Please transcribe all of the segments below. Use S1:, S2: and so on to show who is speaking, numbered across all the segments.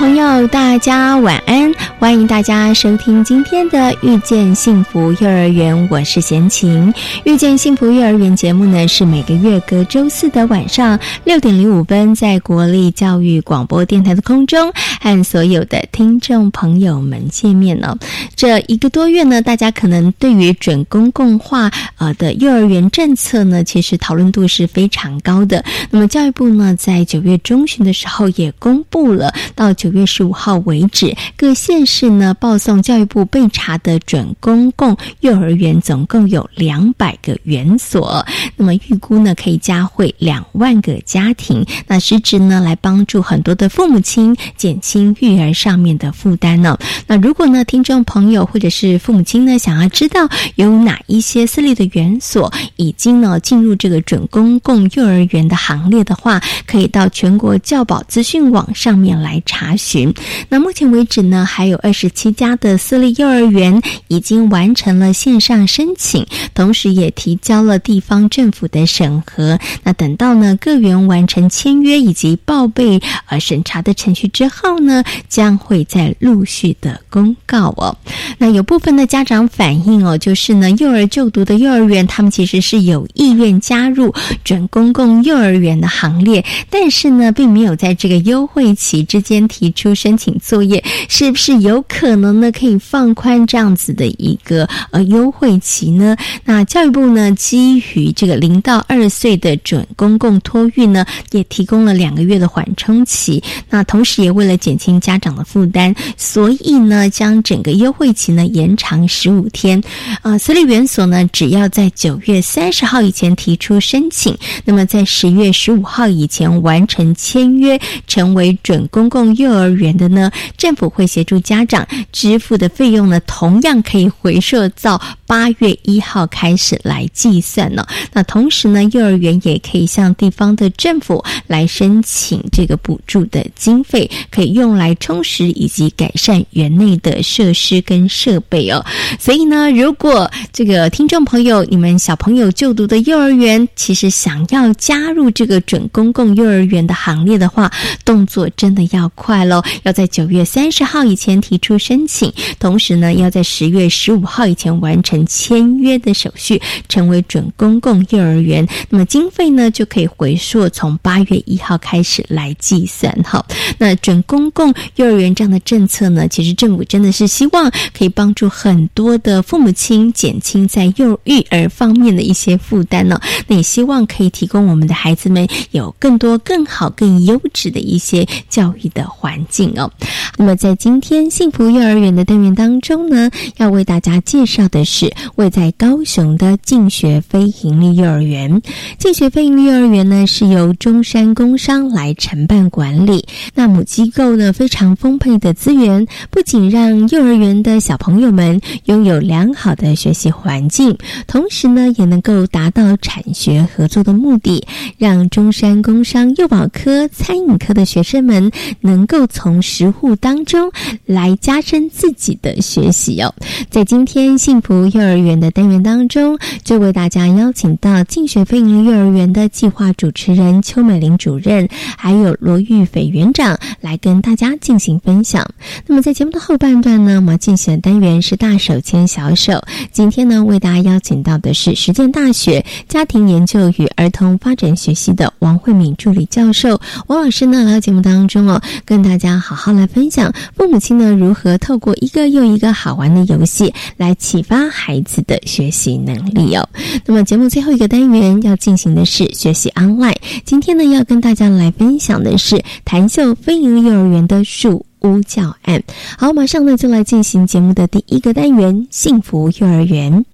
S1: 朋友，大家晚安！欢迎大家收听今天的《遇见幸福幼儿园》，我是贤琴。《遇见幸福幼儿园》节目呢，是每个月隔周四的晚上六点零五分，在国立教育广播电台的空中，和所有的听众朋友们见面了。这一个多月呢，大家可能对于准公共化呃的幼儿园政策呢，其实讨论度是非常高的。那么教育部呢，在九月中旬的时候也公布了到。九月十五号为止，各县市呢报送教育部备查的准公共幼儿园总共有两百个园所，那么预估呢可以加惠两万个家庭，那实质呢来帮助很多的父母亲减轻育儿上面的负担呢。那如果呢听众朋友或者是父母亲呢想要知道有哪一些私立的园所已经呢进入这个准公共幼儿园的行列的话，可以到全国教保资讯网上面来查。询，那目前为止呢，还有二十七家的私立幼儿园已经完成了线上申请，同时也提交了地方政府的审核。那等到呢各园完成签约以及报备呃审查的程序之后呢，将会再陆续的公告哦。那有部分的家长反映哦，就是呢幼儿就读的幼儿园，他们其实是有意愿加入准公共幼儿园的行列，但是呢，并没有在这个优惠期之间提。出申请作业是不是有有可能呢？可以放宽这样子的一个呃优惠期呢？那教育部呢，基于这个零到二岁的准公共托育呢，也提供了两个月的缓冲期。那同时也为了减轻家长的负担，所以呢，将整个优惠期呢延长十五天。啊，私立园所呢，只要在九月三十号以前提出申请，那么在十月十五号以前完成签约，成为准公共。幼儿园的呢，政府会协助家家长支付的费用呢，同样可以回溯到八月一号开始来计算呢。那同时呢，幼儿园也可以向地方的政府来申请这个补助的经费，可以用来充实以及改善园内的设施跟设备哦。所以呢，如果这个听众朋友，你们小朋友就读的幼儿园，其实想要加入这个准公共幼儿园的行列的话，动作真的要快喽。要在九月三十号以前提出申请，同时呢，要在十月十五号以前完成签约的手续，成为准公共幼儿园。那么经费呢，就可以回溯从八月一号开始来计算。哈，那准公共幼儿园这样的政策呢，其实政府真的是希望可以帮助很多的父母亲减轻在幼育儿方面的一些负担呢。那也希望可以提供我们的孩子们有更多、更好、更优质的一些教育的环。境哦，那么在今天幸福幼儿园的单元当中呢，要为大家介绍的是位在高雄的进学非营利幼儿园。进学非营利幼儿园呢，是由中山工商来承办管理。那母机构呢，非常丰沛的资源，不仅让幼儿园的小朋友们拥有良好的学习环境，同时呢，也能够达到产学合作的目的，让中山工商幼保科、餐饮科的学生们能够。从食户当中来来加深自己的学习哦。在今天幸福幼儿园的单元当中，就为大家邀请到进学飞营幼儿园的计划主持人邱美玲主任，还有罗玉斐园长来跟大家进行分享。那么在节目的后半段呢，我们进行的单元是大手牵小手。今天呢，为大家邀请到的是实践大学家庭研究与儿童发展学系的王慧敏助理教授王老师呢，来到节目当中哦，跟大家。好好来分享父母亲呢如何透过一个又一个好玩的游戏来启发孩子的学习能力哦。那么节目最后一个单元要进行的是学习 online，今天呢要跟大家来分享的是谭秀飞营利幼儿园的树屋教案。好，马上呢就来进行节目的第一个单元——幸福幼儿园。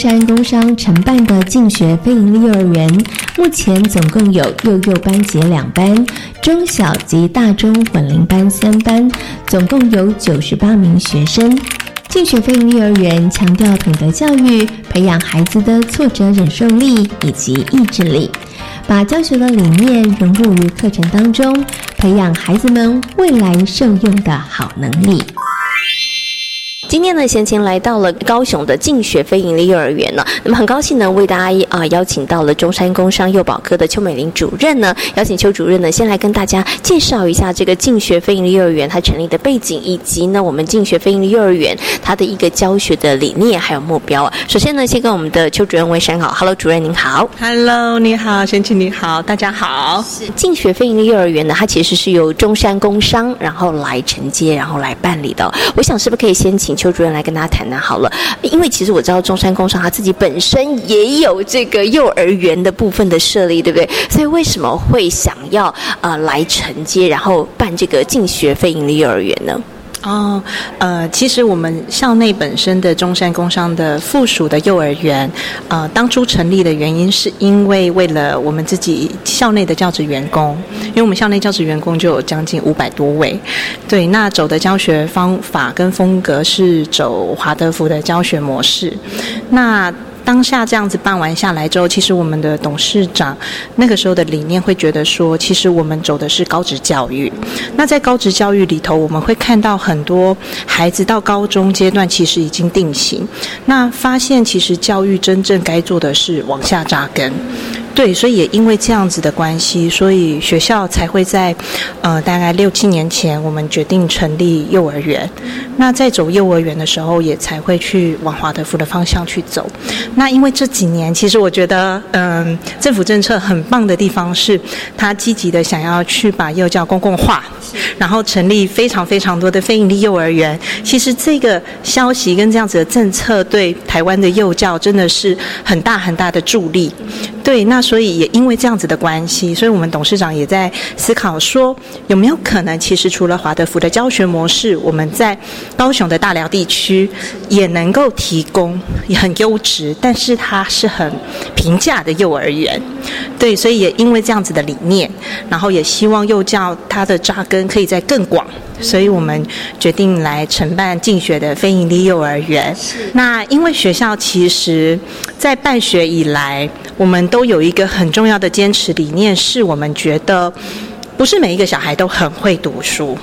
S1: 山工商承办的进学非营利幼儿园，目前总共有幼幼班级两班，中小及大中混龄班三班，总共有九十八名学生。进学非营利幼儿园强调品德教育，培养孩子的挫折忍受力以及意志力，把教学的理念融入于课程当中，培养孩子们未来受用的好能力。今天呢，贤琴来到了高雄的进学非营利幼儿园呢。那么很高兴呢，为大家啊邀请到了中山工商幼保科的邱美玲主任呢，邀请邱主任呢，先来跟大家介绍一下这个进学非营利幼儿园它成立的背景，以及呢我们进学非营利幼儿园它的一个教学的理念还有目标啊。首先呢，先跟我们的邱主任问声好，Hello，主任您好
S2: ，Hello，你好，贤琴你好，大家好。
S1: 是进学非营利幼儿园呢，它其实是由中山工商然后来承接，然后来办理的。我想是不是可以先请邱主任来跟大家谈谈好了？因为其实我知道中山工商他自己本身也有这个幼儿园的部分的设立，对不对？所以为什么会想要呃来承接，然后办这个进学费营的幼儿园呢？
S2: 哦，呃，其实我们校内本身的中山工商的附属的幼儿园，呃，当初成立的原因是因为为了我们自己校内的教职员工，因为我们校内教职员工就有将近五百多位，对，那走的教学方法跟风格是走华德福的教学模式，那。当下这样子办完下来之后，其实我们的董事长那个时候的理念会觉得说，其实我们走的是高职教育。那在高职教育里头，我们会看到很多孩子到高中阶段其实已经定型，那发现其实教育真正该做的是往下扎根。对，所以也因为这样子的关系，所以学校才会在呃大概六七年前，我们决定成立幼儿园。那在走幼儿园的时候，也才会去往华德福的方向去走。那因为这几年，其实我觉得，嗯，政府政策很棒的地方是，他积极的想要去把幼教公共化，然后成立非常非常多的非营利幼儿园。其实这个消息跟这样子的政策，对台湾的幼教真的是很大很大的助力。对，那所以也因为这样子的关系，所以我们董事长也在思考说，有没有可能，其实除了华德福的教学模式，我们在高雄的大寮地区也能够提供很优质，但是它是很平价的幼儿园。对，所以也因为这样子的理念，然后也希望幼教它的扎根可以在更广。所以我们决定来承办竞学的非营利幼儿园。那因为学校其实，在办学以来，我们都有一个很重要的坚持理念，是我们觉得，不是每一个小孩都很会读书，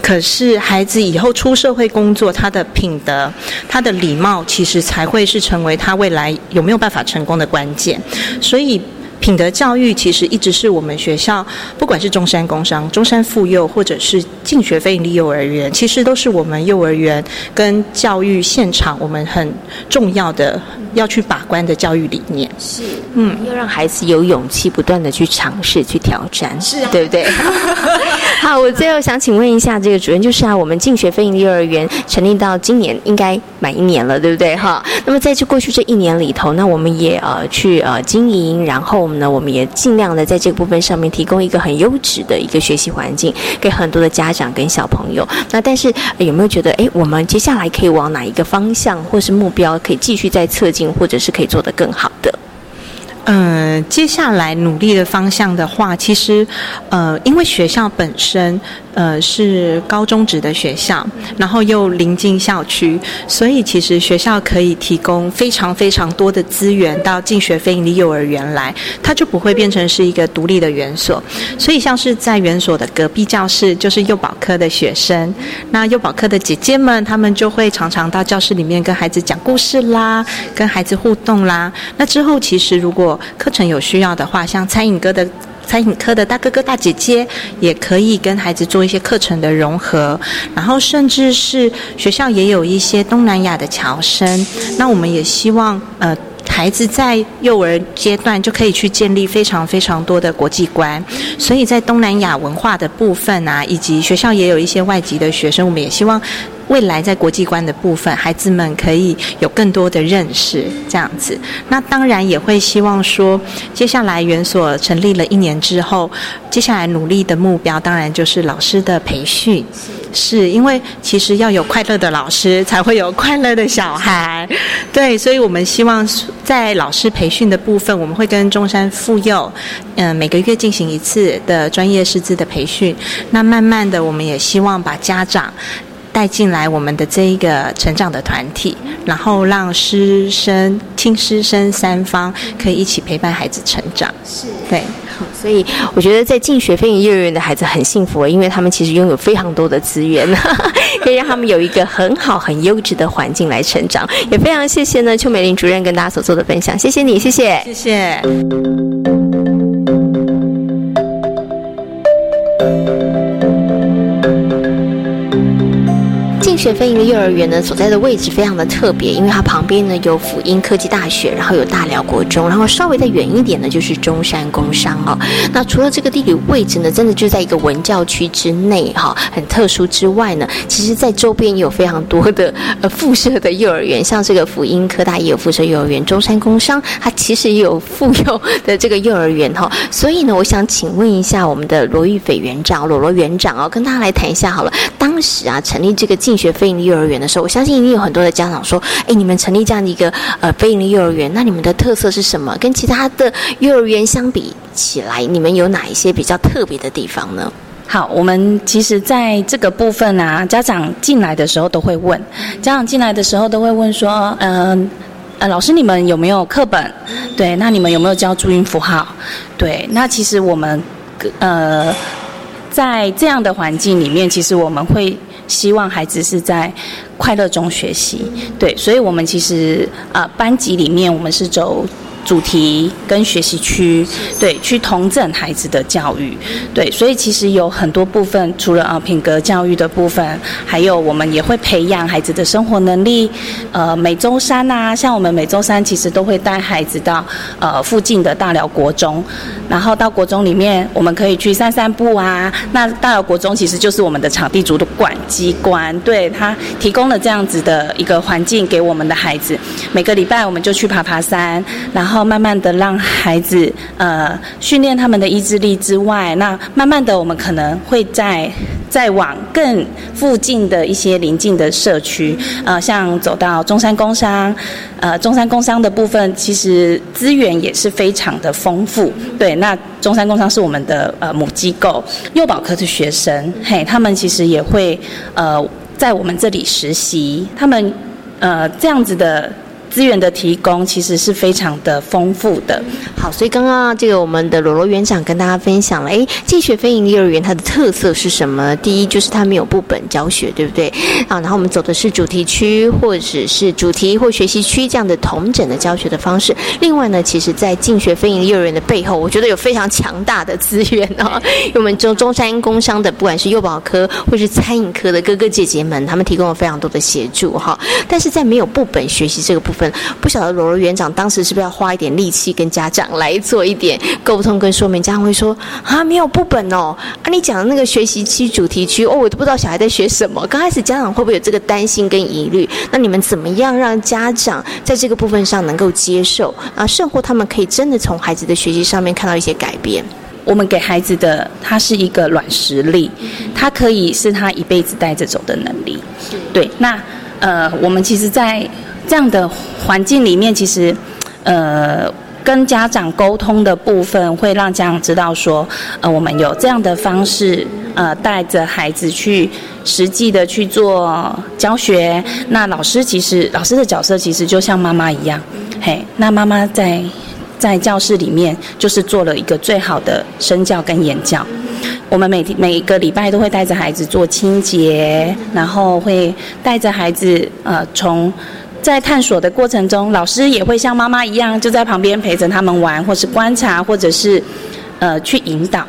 S2: 可是孩子以后出社会工作，他的品德、他的礼貌，其实才会是成为他未来有没有办法成功的关键。所以。品德教育其实一直是我们学校，不管是中山工商、中山妇幼，或者是进学非营利幼儿园，其实都是我们幼儿园跟教育现场我们很重要的要去把关的教育理念。
S1: 是，嗯，要让孩子有勇气不断的去尝试、去挑战，
S2: 是，
S1: 对不对？好，我最后想请问一下这个主任，就是啊，我们进学非营利幼儿园成立到今年应该满一年了，对不对？哈，那么在这过去这一年里头，那我们也呃去呃经营，然后。那我们也尽量的在这个部分上面提供一个很优质的一个学习环境，给很多的家长跟小朋友。那但是有没有觉得，哎，我们接下来可以往哪一个方向，或是目标，可以继续再测进，或者是可以做得更好的？
S2: 嗯，接下来努力的方向的话，其实，呃，因为学校本身。呃，是高中职的学校，然后又临近校区，所以其实学校可以提供非常非常多的资源到进学非营利幼儿园来，它就不会变成是一个独立的园所。所以像是在园所的隔壁教室，就是幼保科的学生，那幼保科的姐姐们，他们就会常常到教室里面跟孩子讲故事啦，跟孩子互动啦。那之后其实如果课程有需要的话，像餐饮哥的。餐饮科的大哥哥大姐姐，也可以跟孩子做一些课程的融合，然后甚至是学校也有一些东南亚的侨生，那我们也希望呃。孩子在幼儿阶段就可以去建立非常非常多的国际观，所以在东南亚文化的部分啊，以及学校也有一些外籍的学生，我们也希望未来在国际观的部分，孩子们可以有更多的认识，这样子。那当然也会希望说，接下来园所成立了一年之后，接下来努力的目标，当然就是老师的培训。是因为其实要有快乐的老师，才会有快乐的小孩。对，所以我们希望在老师培训的部分，我们会跟中山妇幼，嗯，每个月进行一次的专业师资的培训。那慢慢的，我们也希望把家长带进来我们的这一个成长的团体，然后让师生、亲师生三方可以一起陪伴孩子成长。
S1: 是，
S2: 对。
S1: 所以我觉得在进学飞营幼儿园的孩子很幸福，因为他们其实拥有非常多的资源，可以让他们有一个很好、很优质的环境来成长。也非常谢谢呢，邱美玲主任跟大家所做的分享，谢谢你，谢谢，
S2: 谢谢。
S1: 学飞营的幼儿园呢，所在的位置非常的特别，因为它旁边呢有辅音科技大学，然后有大寮国中，然后稍微再远一点呢就是中山工商哦。那除了这个地理位置呢，真的就在一个文教区之内哈，很特殊之外呢，其实在周边也有非常多的呃附设的幼儿园，像这个辅音科大也有附设幼儿园，中山工商它其实也有附幼的这个幼儿园哈。所以呢，我想请问一下我们的罗玉斐园长，罗罗园长哦，跟大家来谈一下好了，当时啊成立这个进学。非营利幼儿园的时候，我相信一定有很多的家长说：“哎，你们成立这样的一个呃非营利幼儿园，那你们的特色是什么？跟其他的幼儿园相比起来，你们有哪一些比较特别的地方呢？”
S3: 好，我们其实在这个部分啊，家长进来的时候都会问，家长进来的时候都会问说：“嗯呃，老师你们有没有课本？对，那你们有没有教注音符号？对，那其实我们呃在这样的环境里面，其实我们会。”希望孩子是在快乐中学习，对，所以我们其实啊班级里面我们是走。主题跟学习区，对，去同整孩子的教育，对，所以其实有很多部分，除了啊品格教育的部分，还有我们也会培养孩子的生活能力。呃，每周三啊，像我们每周三其实都会带孩子到呃附近的大寮国中，然后到国中里面，我们可以去散散步啊。那大寮国中其实就是我们的场地主的管机关，对他提供了这样子的一个环境给我们的孩子。每个礼拜我们就去爬爬山，然后。然后慢慢的让孩子呃训练他们的意志力之外，那慢慢的我们可能会在再往更附近的一些邻近的社区，呃，像走到中山工商，呃，中山工商的部分其实资源也是非常的丰富。对，那中山工商是我们的呃母机构，幼保科的学生，嘿，他们其实也会呃在我们这里实习，他们呃这样子的。资源的提供其实是非常的丰富的。
S1: 好，所以刚刚这个我们的罗罗园长跟大家分享了，哎，进学非营利幼儿园它的特色是什么？第一就是它没有部本教学，对不对？啊，然后我们走的是主题区或者是主题或学习区这样的同整的教学的方式。另外呢，其实在进学非营利幼儿园的背后，我觉得有非常强大的资源哦。我们中中山工商的不管是幼保科或是餐饮科的哥哥姐姐们，他们提供了非常多的协助哈。但是在没有部本学习这个部分。不晓得罗罗园长当时是不是要花一点力气跟家长来做一点沟通跟说明？家长会说啊，没有部本哦，啊，你讲的那个学习期主题区哦，我都不知道小孩在学什么。刚开始家长会不会有这个担心跟疑虑？那你们怎么样让家长在这个部分上能够接受啊？甚或他们可以真的从孩子的学习上面看到一些改变？
S3: 我们给孩子的，他是一个软实力，他可以是他一辈子带着走的能力。对，那呃，我们其实，在这样的环境里面，其实，呃，跟家长沟通的部分，会让家长知道说，呃，我们有这样的方式，呃，带着孩子去实际的去做教学。那老师其实，老师的角色其实就像妈妈一样，嘿，那妈妈在在教室里面就是做了一个最好的身教跟言教。我们每每个礼拜都会带着孩子做清洁，然后会带着孩子，呃，从。在探索的过程中，老师也会像妈妈一样，就在旁边陪着他们玩，或是观察，或者是，呃去引导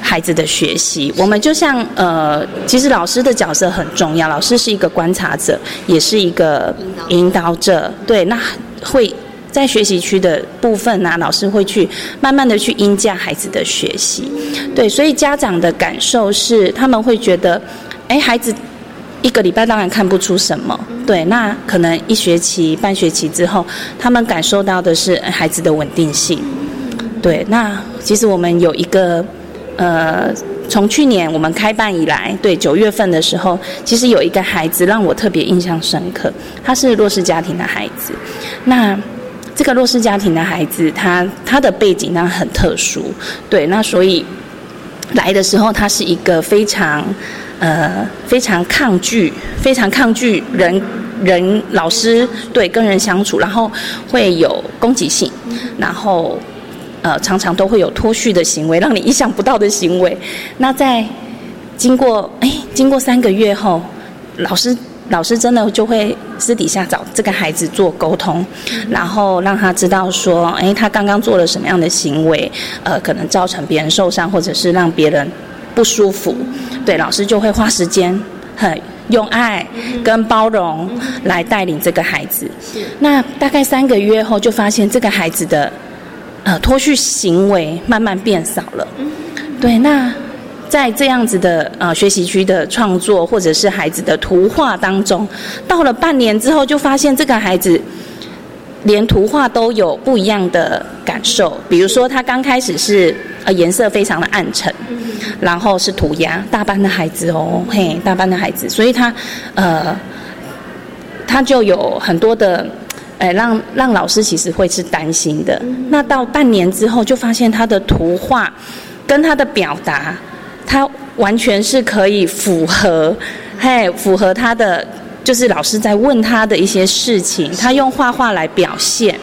S3: 孩子的学习。我们就像呃，其实老师的角色很重要，老师是一个观察者，也是一个引导者。对，那会在学习区的部分呢，老师会去慢慢的去引驾孩子的学习。对，所以家长的感受是，他们会觉得，哎，孩子。一个礼拜当然看不出什么，对，那可能一学期、半学期之后，他们感受到的是孩子的稳定性。对，那其实我们有一个，呃，从去年我们开办以来，对九月份的时候，其实有一个孩子让我特别印象深刻，他是弱势家庭的孩子。那这个弱势家庭的孩子，他他的背景呢很特殊，对，那所以来的时候，他是一个非常。呃，非常抗拒，非常抗拒人人老师对跟人相处，然后会有攻击性，然后呃常常都会有脱序的行为，让你意想不到的行为。那在经过哎经过三个月后，老师老师真的就会私底下找这个孩子做沟通，然后让他知道说，哎他刚刚做了什么样的行为，呃可能造成别人受伤，或者是让别人。不舒服，对老师就会花时间，很用爱跟包容来带领这个孩子。那大概三个月后，就发现这个孩子的呃脱序行为慢慢变少了。对，那在这样子的呃学习区的创作或者是孩子的图画当中，到了半年之后，就发现这个孩子连图画都有不一样的感受。比如说，他刚开始是呃颜色非常的暗沉。然后是涂鸦，大班的孩子哦，嘿，大班的孩子，所以他，呃，他就有很多的，哎，让让老师其实会是担心的。那到半年之后，就发现他的图画跟他的表达，他完全是可以符合，嘿，符合他的，就是老师在问他的一些事情，他用画画来表现，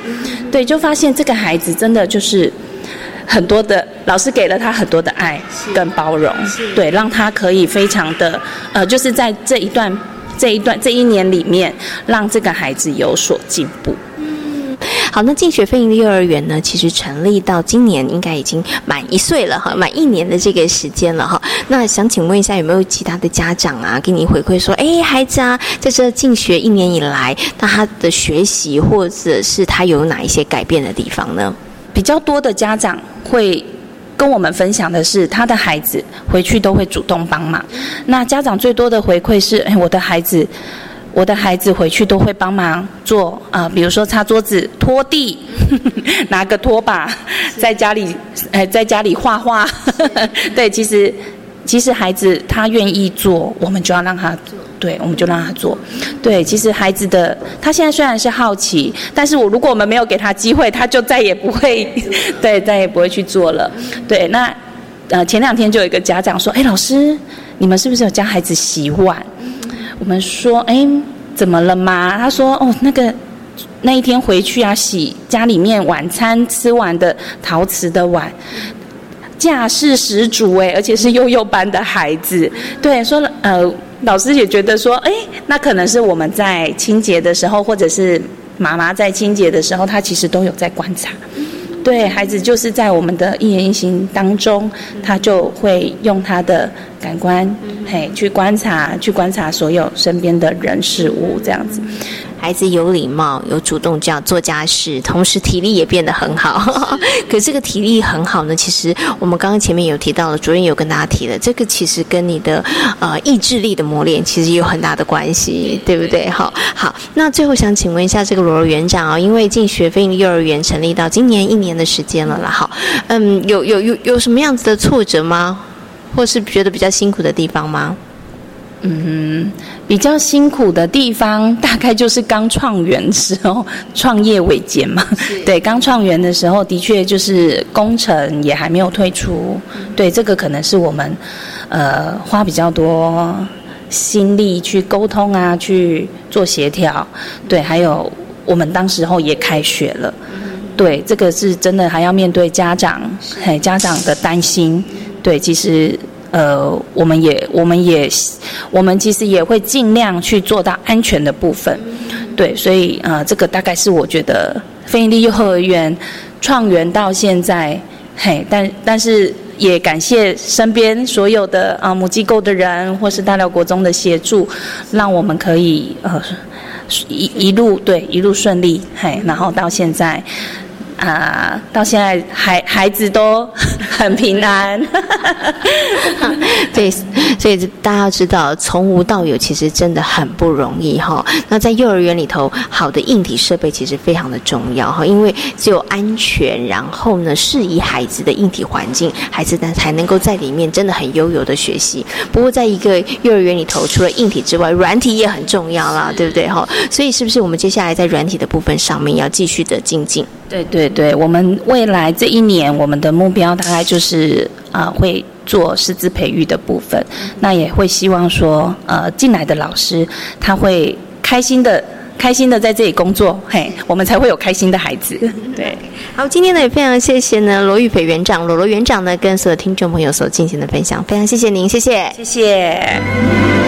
S3: 对，就发现这个孩子真的就是。很多的老师给了他很多的爱跟包容，对，让他可以非常的呃，就是在这一段这一段这一年里面，让这个孩子有所进步。
S1: 好，那进学飞营的幼儿园呢，其实成立到今年应该已经满一岁了哈，满一年的这个时间了哈。那想请问一下，有没有其他的家长啊，给你回馈说，哎，孩子啊，在这进学一年以来，那他的学习或者是他有哪一些改变的地方呢？
S3: 比较多的家长会跟我们分享的是，他的孩子回去都会主动帮忙。那家长最多的回馈是：哎，我的孩子，我的孩子回去都会帮忙做啊，比如说擦桌子、拖地，拿个拖把，在家里，呃，在家里画画。对，其实，其实孩子他愿意做，我们就要让他做。对，我们就让他做。对，其实孩子的他现在虽然是好奇，但是我如果我们没有给他机会，他就再也不会，对，再也不会去做了。对，那呃前两天就有一个家长说：“哎，老师，你们是不是有教孩子洗碗？”我们说：“哎，怎么了吗？”他说：“哦，那个那一天回去啊，洗家里面晚餐吃完的陶瓷的碗，架势十足哎，而且是幼幼班的孩子。”对，说呃。老师也觉得说，哎，那可能是我们在清洁的时候，或者是妈妈在清洁的时候，他其实都有在观察。对孩子，就是在我们的一言一行当中，他就会用他的感官，嘿，去观察，去观察所有身边的人事物，这样子。
S1: 孩子有礼貌，有主动这样做家事，同时体力也变得很好。可这个体力很好呢，其实我们刚刚前面有提到了，主任有跟大家提了，这个其实跟你的呃意志力的磨练其实有很大的关系，对不对？好，好，那最后想请问一下这个罗园长啊，因为进学费幼儿园成立到今年一年的时间了啦，好，嗯，有有有有什么样子的挫折吗？或是觉得比较辛苦的地方吗？
S3: 嗯，比较辛苦的地方，大概就是刚创园时候，创业维艰嘛。对，刚创园的时候，的确就是工程也还没有退出。对，这个可能是我们呃花比较多心力去沟通啊，去做协调。对，还有我们当时候也开学了。对，这个是真的还要面对家长，嘿，家长的担心。对，其实。呃，我们也，我们也，我们其实也会尽量去做到安全的部分，对，所以呃，这个大概是我觉得非营利幼儿园创园到现在，嘿，但但是也感谢身边所有的啊母机构的人，或是大寮国中的协助，让我们可以呃一一路对一路顺利，嘿，然后到现在。啊，到现在孩孩子都很平安，
S1: 对，所以大家要知道，从无到有其实真的很不容易哈。那在幼儿园里头，好的硬体设备其实非常的重要哈，因为只有安全，然后呢适宜孩子的硬体环境，孩子呢才能够在里面真的很悠游的学习。不过，在一个幼儿园里头，除了硬体之外，软体也很重要啦，对不对哈？所以，是不是我们接下来在软体的部分上面要继续的精进？
S3: 对对对，我们未来这一年，我们的目标大概就是啊，会做师资培育的部分。那也会希望说，呃，进来的老师他会开心的、开心的在这里工作，嘿，我们才会有开心的孩子。对，
S1: 好，今天呢也非常谢谢呢罗玉斐园长、罗罗园长呢跟所有听众朋友所进行的分享，非常谢谢您，谢谢，
S3: 谢谢。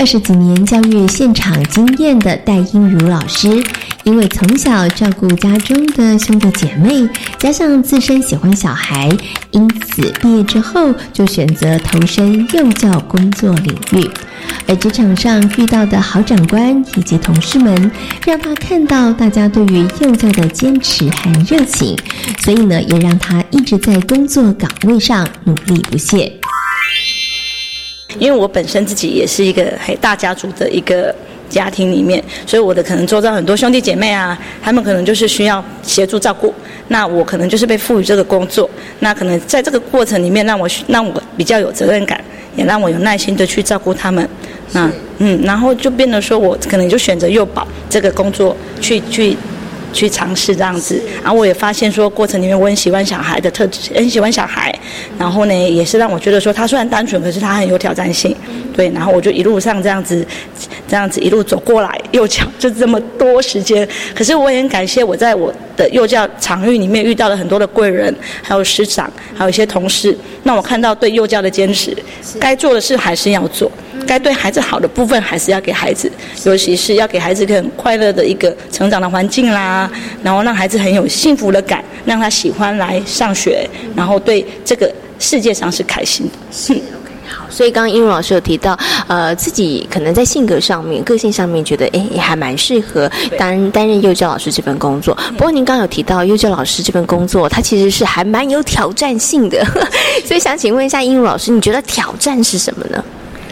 S1: 二十几年教育现场经验的戴英如老师，因为从小照顾家中的兄弟姐妹，加上自身喜欢小孩，因此毕业之后就选择投身幼教工作领域。而职场上遇到的好长官以及同事们，让他看到大家对于幼教的坚持和热情，所以呢，也让他一直在工作岗位上努力不懈。
S4: 因为我本身自己也是一个很大家族的一个家庭里面，所以我的可能周遭很多兄弟姐妹啊，他们可能就是需要协助照顾，那我可能就是被赋予这个工作，那可能在这个过程里面让我让我比较有责任感，也让我有耐心的去照顾他们，那嗯，然后就变得说我可能就选择幼保这个工作去去。去尝试这样子，然后我也发现说，过程里面我很喜欢小孩的特质，很喜欢小孩，然后呢，也是让我觉得说，他虽然单纯，可是他很有挑战性，对，然后我就一路上这样子，这样子一路走过来，幼教就这么多时间，可是我也很感谢我在我的幼教场域里面遇到了很多的贵人，还有师长，还有一些同事，让我看到对幼教的坚持，该做的事还是要做。该对孩子好的部分还是要给孩子，尤其是要给孩子一个很快乐的一个成长的环境啦，然后让孩子很有幸福的感，让他喜欢来上学，然后对这个世界上是开心的。
S1: 是 OK 好，所以刚刚英茹老师有提到，呃，自己可能在性格上面、个性上面觉得，哎，也还蛮适合担担任幼教老师这份工作。不过您刚刚有提到幼教老师这份工作，它其实是还蛮有挑战性的，所以想请问一下英茹老师，你觉得挑战是什么呢？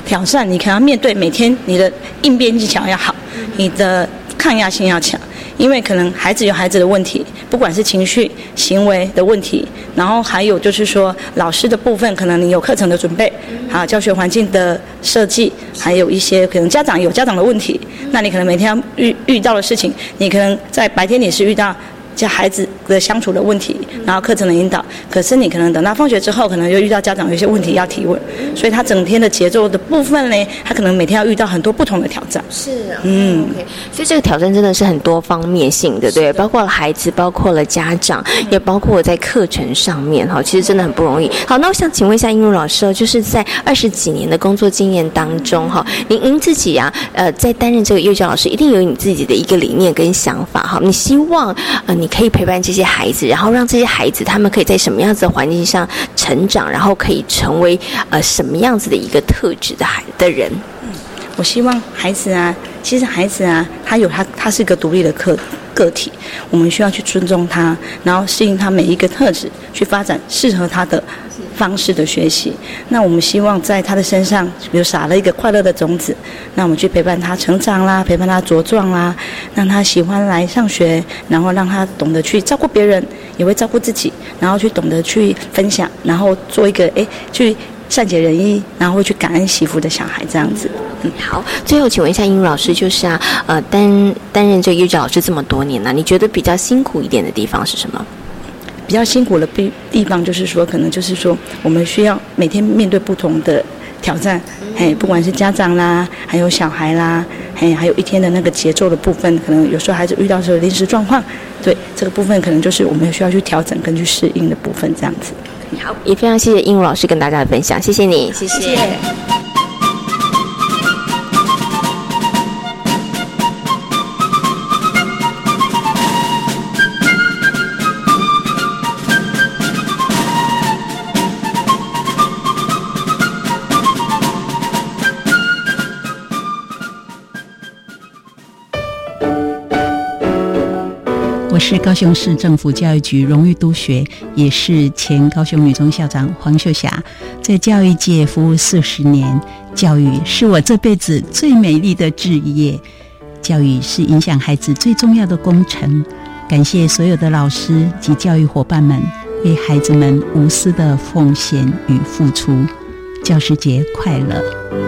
S4: 挑战，你可能要面对每天你的应变技巧要好，你的抗压性要强，因为可能孩子有孩子的问题，不管是情绪、行为的问题，然后还有就是说老师的部分，可能你有课程的准备，啊教学环境的设计，还有一些可能家长有家长的问题，那你可能每天要遇遇到的事情，你可能在白天你是遇到。教孩子的相处的问题，然后课程的引导。可是你可能等到放学之后，可能又遇到家长有一些问题要提问，所以他整天的节奏的部分呢，他可能每天要遇到很多不同的挑战。
S1: 是啊，嗯，所以这个挑战真的是很多方面性的，对，包括了孩子，包括了家长，也包括我在课程上面哈，其实真的很不容易。好，那我想请问一下英如老师哦，就是在二十几年的工作经验当中哈，您您自己啊，呃，在担任这个幼教老师，一定有你自己的一个理念跟想法哈，你希望呃你。可以陪伴这些孩子，然后让这些孩子他们可以在什么样子的环境上成长，然后可以成为呃什么样子的一个特质的孩的人。
S4: 嗯，我希望孩子啊，其实孩子啊，他有他，他是一个独立的个个体，我们需要去尊重他，然后适应他每一个特质，去发展适合他的。方式的学习，那我们希望在他的身上，比如撒了一个快乐的种子，那我们去陪伴他成长啦，陪伴他茁壮啦，让他喜欢来上学，然后让他懂得去照顾别人，也会照顾自己，然后去懂得去分享，然后做一个诶，去善解人意，然后会去感恩媳妇的小孩这样子。
S1: 嗯，好，最后请问一下英语老师，就是啊，呃，担担任这个幼教老师这么多年了，你觉得比较辛苦一点的地方是什么？
S4: 比较辛苦的地地方就是说，可能就是说，我们需要每天面对不同的挑战，嘿，不管是家长啦，还有小孩啦，嘿，还有一天的那个节奏的部分，可能有时候孩子遇到时候临时状况，对这个部分可能就是我们需要去调整跟去适应的部分，这样子。
S1: 也非常谢谢英如老师跟大家的分享，谢谢你，
S4: 谢谢。
S5: 是高雄市政府教育局荣誉督学，也是前高雄女中校长黄秀霞，在教育界服务四十年。教育是我这辈子最美丽的职业，教育是影响孩子最重要的工程。感谢所有的老师及教育伙伴们为孩子们无私的奉献与付出。教师节快乐！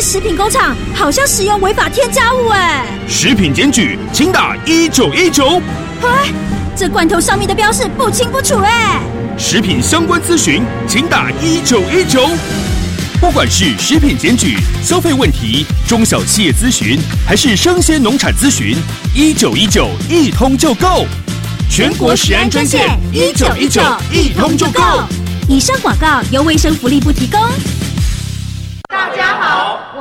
S6: 食品工厂好像使用违法添加物哎！
S7: 食品检举，请打一九一九。
S6: 哎，这罐头上面的标示不清不楚哎！
S7: 食品相关咨询，请打一九一九。不管是食品检举、消费问题、中小企业咨询，还是生鲜农产咨询，一九一九一通就够。全国食安专线一九一九一通就够。
S6: 以上广告由卫生福利部提供。
S8: 大家好，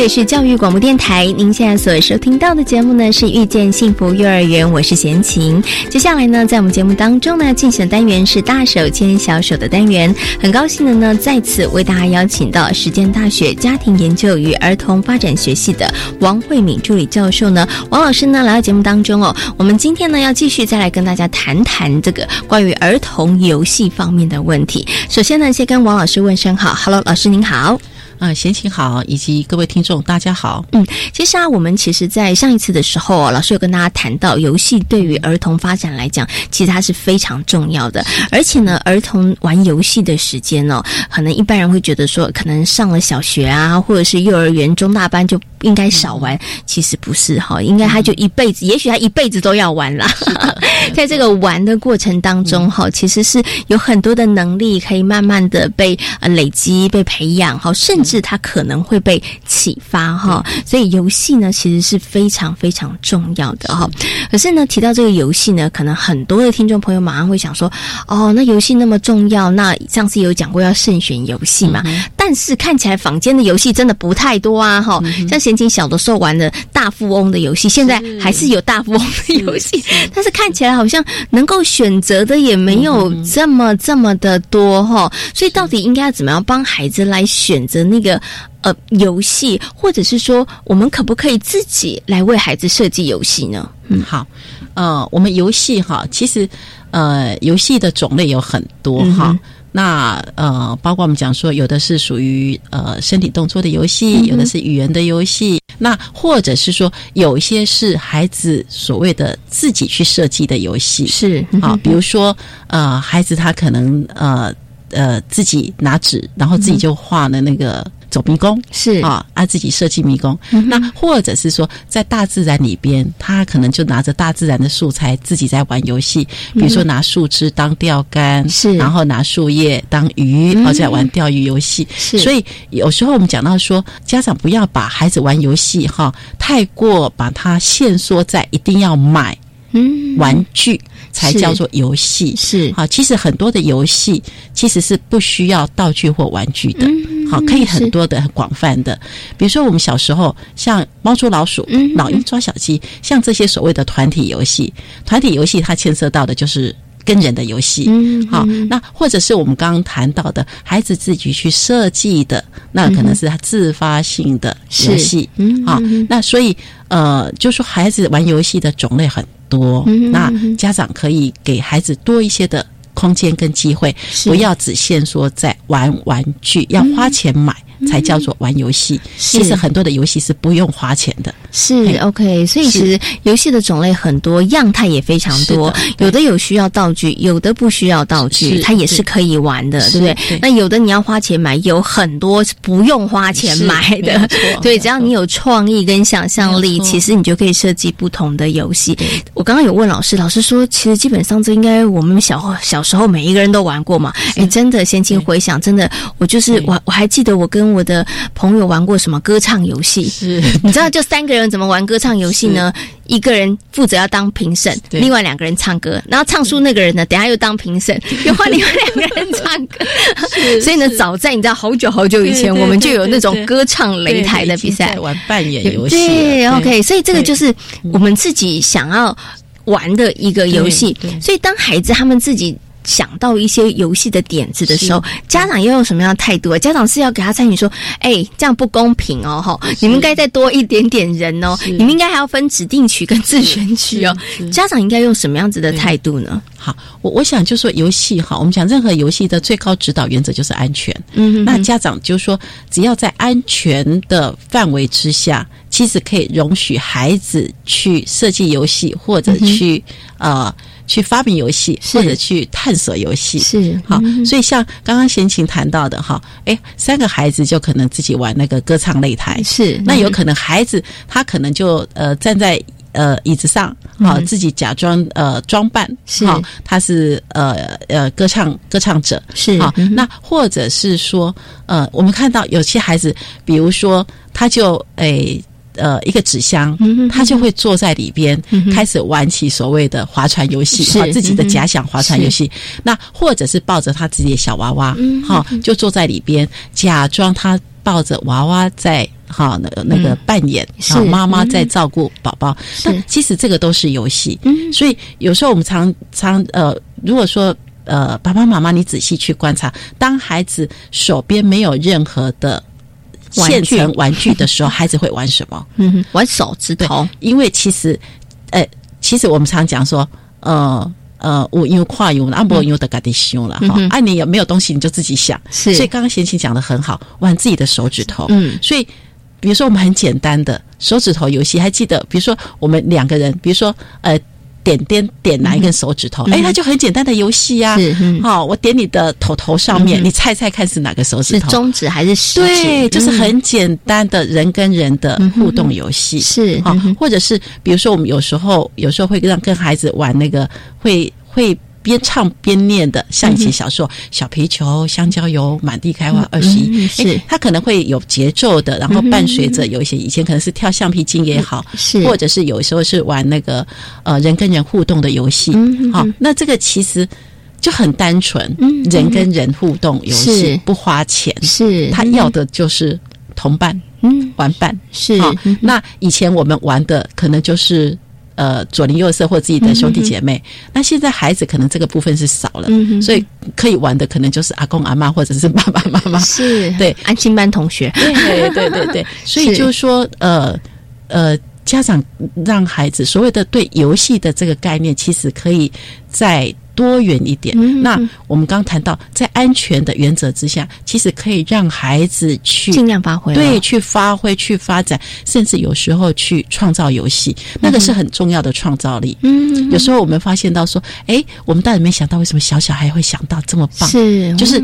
S1: 这里是教育广播电台，您现在所收听到的节目呢是遇见幸福幼儿园，我是贤琴。接下来呢，在我们节目当中呢进行的单元是大手牵小手的单元。很高兴的呢，再次为大家邀请到实践大学家庭研究与儿童发展学系的王慧敏助理教授呢，王老师呢来到节目当中哦。我们今天呢要继续再来跟大家谈谈这个关于儿童游戏方面的问题。首先呢，先跟王老师问声好，Hello，老师您好。
S9: 啊，贤琴好，以及各位听众，大家好。
S1: 嗯，其实啊，我们其实，在上一次的时候，老师有跟大家谈到，游戏对于儿童发展来讲，其实它是非常重要的。而且呢，儿童玩游戏的时间哦，可能一般人会觉得说，可能上了小学啊，或者是幼儿园中大班就应该少玩。其实不是哈，应该他就一辈子，也许他一辈子都要玩啦。在这个玩的过程当中哈，其实是有很多的能力可以慢慢的被呃累积、被培养哈，甚至。他可能会被启发哈，所以游戏呢其实是非常非常重要的哈。可是呢，提到这个游戏呢，可能很多的听众朋友马上会想说，哦，那游戏那么重要，那上次有讲过要慎选游戏嘛？但是看起来坊间的游戏真的不太多啊哈。像贤琴小的时候玩的大富翁的游戏，现在还是有大富翁的游戏，但是看起来好像能够选择的也没有这么这么的多哈。所以到底应该怎么样帮孩子来选择那？个呃游戏，或者是说，我们可不可以自己来为孩子设计游戏呢？
S9: 嗯，好，呃，我们游戏哈，其实呃，游戏的种类有很多哈。那呃，包括我们讲说，有的是属于呃身体动作的游戏，有的是语言的游戏，那或者是说，有一些是孩子所谓的自己去设计的游戏，
S1: 是
S9: 啊，比如说呃，孩子他可能呃。呃，自己拿纸，然后自己就画了那个走迷宫，
S1: 是
S9: 啊，啊自己设计迷宫。那或者是说，在大自然里边，他可能就拿着大自然的素材，自己在玩游戏，比如说拿树枝当钓竿，
S1: 是，
S9: 然后拿树叶当鱼，或者玩钓鱼游戏。
S1: 是，
S9: 所以有时候我们讲到说，家长不要把孩子玩游戏哈，太过把它限缩在一定要买。
S1: 嗯，
S9: 玩具才叫做游戏。
S1: 是。
S9: 好。其实很多的游戏其实是不需要道具或玩具的，好，可以很多的、很广泛的。比如说我们小时候像猫捉老鼠、老鹰抓小鸡，像这些所谓的团体游戏，团体游戏它牵涉到的就是跟人的游戏。
S1: 嗯，
S9: 好，那或者是我们刚刚谈到的孩子自己去设计的，那可能是他自发性的游戏。
S1: 嗯，
S9: 好，那所以呃，就说孩子玩游戏的种类很。多，那家长可以给孩子多一些的空间跟机会，不要只限说在玩玩具，要花钱买。才叫做玩游戏。其实很多的游戏是不用花钱的。
S1: 是 OK，所以其实游戏的种类很多，样态也非常多。有的有需要道具，有的不需要道具，它也是可以玩的，对不对？那有的你要花钱买，有很多不用花钱买的。对，只要你有创意跟想象力，其实你就可以设计不同的游戏。我刚刚有问老师，老师说，其实基本上这应该我们小小时候每一个人都玩过嘛。哎，真的，先请回想，真的，我就是我我还记得我跟我的朋友玩过什么歌唱游戏？
S9: 是，
S1: 你知道就三个人怎么玩歌唱游戏呢？一个人负责要当评审，另外两个人唱歌，然后唱输那个人呢，等下又当评审，又换另外两个人唱歌。所以呢，早在你知道好久好久以前，我们就有那种歌唱擂台的比赛，
S9: 玩扮演游戏。
S1: 对，OK，所以这个就是我们自己想要玩的一个游戏。所以当孩子他们自己。想到一些游戏的点子的时候，家长要用什么样的态度？家长是要给他参与说：“哎，这样不公平哦，哈！你们应该再多一点点人哦，你们应该还要分指定区跟自选区哦。”家长应该用什么样子的态度呢？
S9: 好，我我想就说游戏哈，我们讲任何游戏的最高指导原则就是安全。
S1: 嗯，
S9: 那家长就说，只要在安全的范围之下，其实可以容许孩子去设计游戏或者去呃。去发明游戏，或者去探索游戏，
S1: 是
S9: 好。所以像刚刚贤琴谈到的哈，哎，三个孩子就可能自己玩那个歌唱擂台，
S1: 是。
S9: 那有可能孩子他可能就呃站在呃椅子上，好，自己假装呃装扮，
S1: 是。
S9: 他是呃呃歌唱歌唱者，
S1: 是。
S9: 好，那或者是说呃，我们看到有些孩子，比如说他就诶。呃，一个纸箱，他就会坐在里边，开始玩起所谓的划船游戏，啊，自己的假想划船游戏。那或者是抱着他自己的小娃娃，哈，就坐在里边，假装他抱着娃娃在哈那那个扮演，
S1: 是
S9: 妈妈在照顾宝宝。那其实这个都是游戏，所以有时候我们常常呃，如果说呃，爸爸妈妈你仔细去观察，当孩子手边没有任何的。现成玩具的时候，孩子会玩什么？
S1: 嗯，玩手指头。
S9: 因为其实，呃，其实我们常讲说，呃呃，我因为跨用阿伯用的嘎地修了哈。哎，你有没有东西你就自己想。
S1: 是。
S9: 所以刚刚贤琴讲的很好，玩自己的手指头。
S1: 嗯。
S9: 所以，比如说我们很简单的手指头游戏，还记得？比如说我们两个人，比如说呃。点点点哪一根手指头？哎，它就很简单的游戏呀。好，我点你的头头上面，你猜猜看是哪个手指头？
S1: 是中指还是食
S9: 指？对，就是很简单的人跟人的互动游戏。
S1: 是
S9: 哦，或者是比如说，我们有时候有时候会让跟孩子玩那个，会会。边唱边念的，像以前小时候，小皮球、香蕉油、满地开花二十一，
S1: 是。
S9: 它可能会有节奏的，然后伴随着有一些以前可能是跳橡皮筋也好，
S1: 是。
S9: 或者是有时候是玩那个呃人跟人互动的游戏，好，那这个其实就很单纯，人跟人互动游戏不花钱，
S1: 是
S9: 他要的就是同伴，
S1: 嗯，
S9: 玩伴。
S1: 是，
S9: 那以前我们玩的可能就是。呃，左邻右舍或自己的兄弟姐妹，那现在孩子可能这个部分是少了，所以可以玩的可能就是阿公阿妈或者是爸爸妈妈，
S1: 是
S9: 对。
S1: 安心班同学，
S9: 对对对对，所以就是说，呃呃，家长让孩子所谓的对游戏的这个概念，其实可以在。多元一点。那我们刚谈到，在安全的原则之下，其实可以让孩子去
S1: 尽量发挥，
S9: 对，去发挥、去发展，甚至有时候去创造游戏，那个是很重要的创造力。
S1: 嗯，
S9: 有时候我们发现到说，哎，我们大人没想到，为什么小小孩会想到这么棒？
S1: 是，
S9: 就是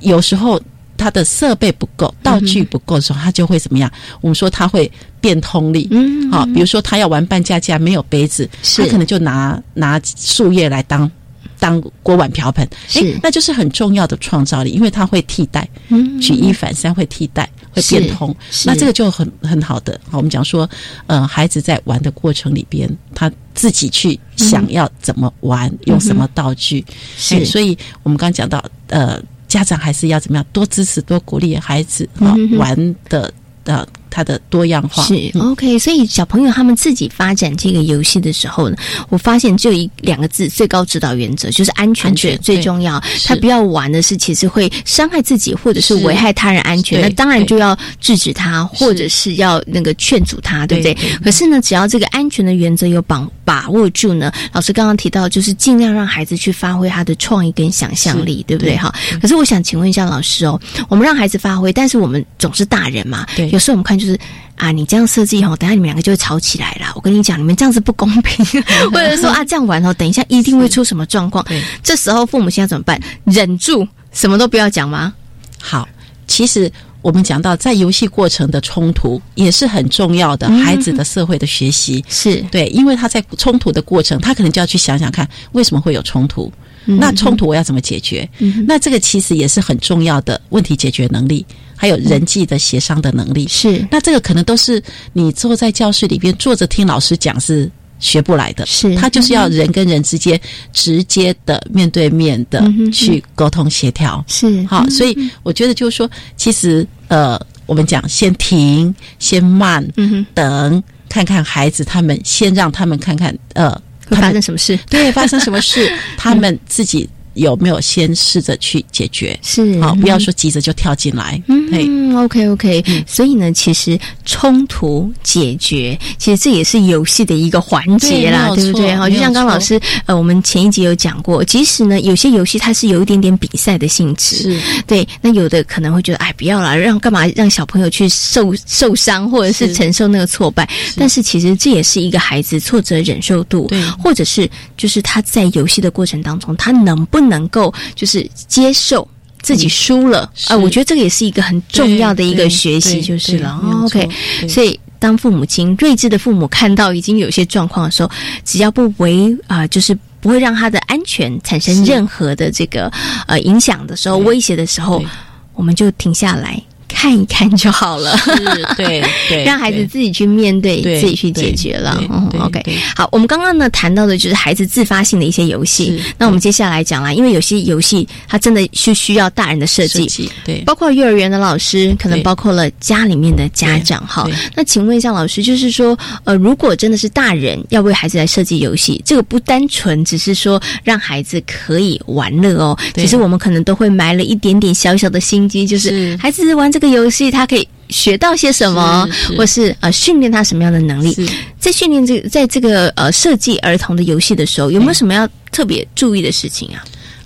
S9: 有时候。他的设备不够，道具不够的时候，他就会怎么样？我们说他会变通力，
S1: 嗯，
S9: 好，比如说他要玩扮家家，没有杯子，他可能就拿拿树叶来当。当锅碗瓢盆，
S1: 是，
S9: 那就是很重要的创造力，因为它会替代，
S1: 嗯，
S9: 举一反三会替代，会变通，那这个就很很好的。好，我们讲说，呃，孩子在玩的过程里边，他自己去想要怎么玩，用什么道具，
S1: 是，
S9: 所以我们刚刚讲到，呃，家长还是要怎么样，多支持，多鼓励孩子啊玩的的。它的多样化
S1: 是 OK，所以小朋友他们自己发展这个游戏的时候呢，我发现就一两个字，最高指导原则就是安全最最重要。他不要玩的是，其实会伤害自己或者是危害他人安全，那当然就要制止他，或者是要那个劝阻他，对不对？可是呢，只要这个安全的原则有把把握住呢，老师刚刚提到，就是尽量让孩子去发挥他的创意跟想象力，对不对？哈。可是我想请问一下老师哦，我们让孩子发挥，但是我们总是大人嘛，
S9: 对，
S1: 有时候我们看。就是啊，你这样设计哦，等下你们两个就会吵起来了。我跟你讲，你们这样子不公平，或者说啊，这样玩哦，等一下一定会出什么状况。这时候父母现在怎么办？忍住，什么都不要讲吗？
S9: 好，其实我们讲到在游戏过程的冲突也是很重要的，孩子的社会的学习
S1: 是
S9: 对，因为他在冲突的过程，他可能就要去想想看为什么会有冲突，那冲突我要怎么解决？那这个其实也是很重要的问题解决能力。还有人际的协商的能力。
S1: 是，
S9: 那这个可能都是你坐在教室里边坐着听老师讲是学不来的，
S1: 是。
S9: 他就是要人跟人之间直接的面对面的去沟通协调，
S1: 是。
S9: 好，所以我觉得就是说，其实呃，我们讲先停，先慢，等看看孩子他们，先让他们看看呃，
S1: 会发生什么事，
S9: 对，发生什么事，他们自己。有没有先试着去解决？
S1: 是。
S9: 好，不要说急着就跳进来。
S1: 嗯，OK OK。所以呢，其实冲突解决，其实这也是游戏的一个环节啦，对不对？哈，就像刚老师呃，我们前一集有讲过，即使呢有些游戏它是有一点点比赛的性质，
S9: 是
S1: 对。那有的可能会觉得，哎，不要啦，让干嘛让小朋友去受受伤，或者是承受那个挫败？但是其实这也是一个孩子挫折忍受度，
S9: 对，
S1: 或者是就是他在游戏的过程当中，他能不能够就是接受自己输了啊？我觉得这个也是一个很重要的一个学习，就是了。OK，所以当父母亲睿智的父母看到已经有些状况的时候，只要不为啊，就是不会让他的安全产生任何的这个呃影响的时候，威胁的时候，我们就停下来。看一看就好了，
S9: 对对，
S1: 让孩子自己去面对，自己去解决了。OK，好，我们刚刚呢谈到的就是孩子自发性的一些游戏。那我们接下来讲啦，因为有些游戏它真的是需要大人的设计，
S9: 对，
S1: 包括幼儿园的老师，可能包括了家里面的家长。哈，那请问一下老师，就是说，呃，如果真的是大人要为孩子来设计游戏，这个不单纯只是说让孩子可以玩乐哦，其实我们可能都会埋了一点点小小的心机，就是。孩子玩这。这个游戏他可以学到些什么，或是呃训练他什么样的能力？在训练这个在这个呃设计儿童的游戏的时候，有没有什么要特别注意的事情啊？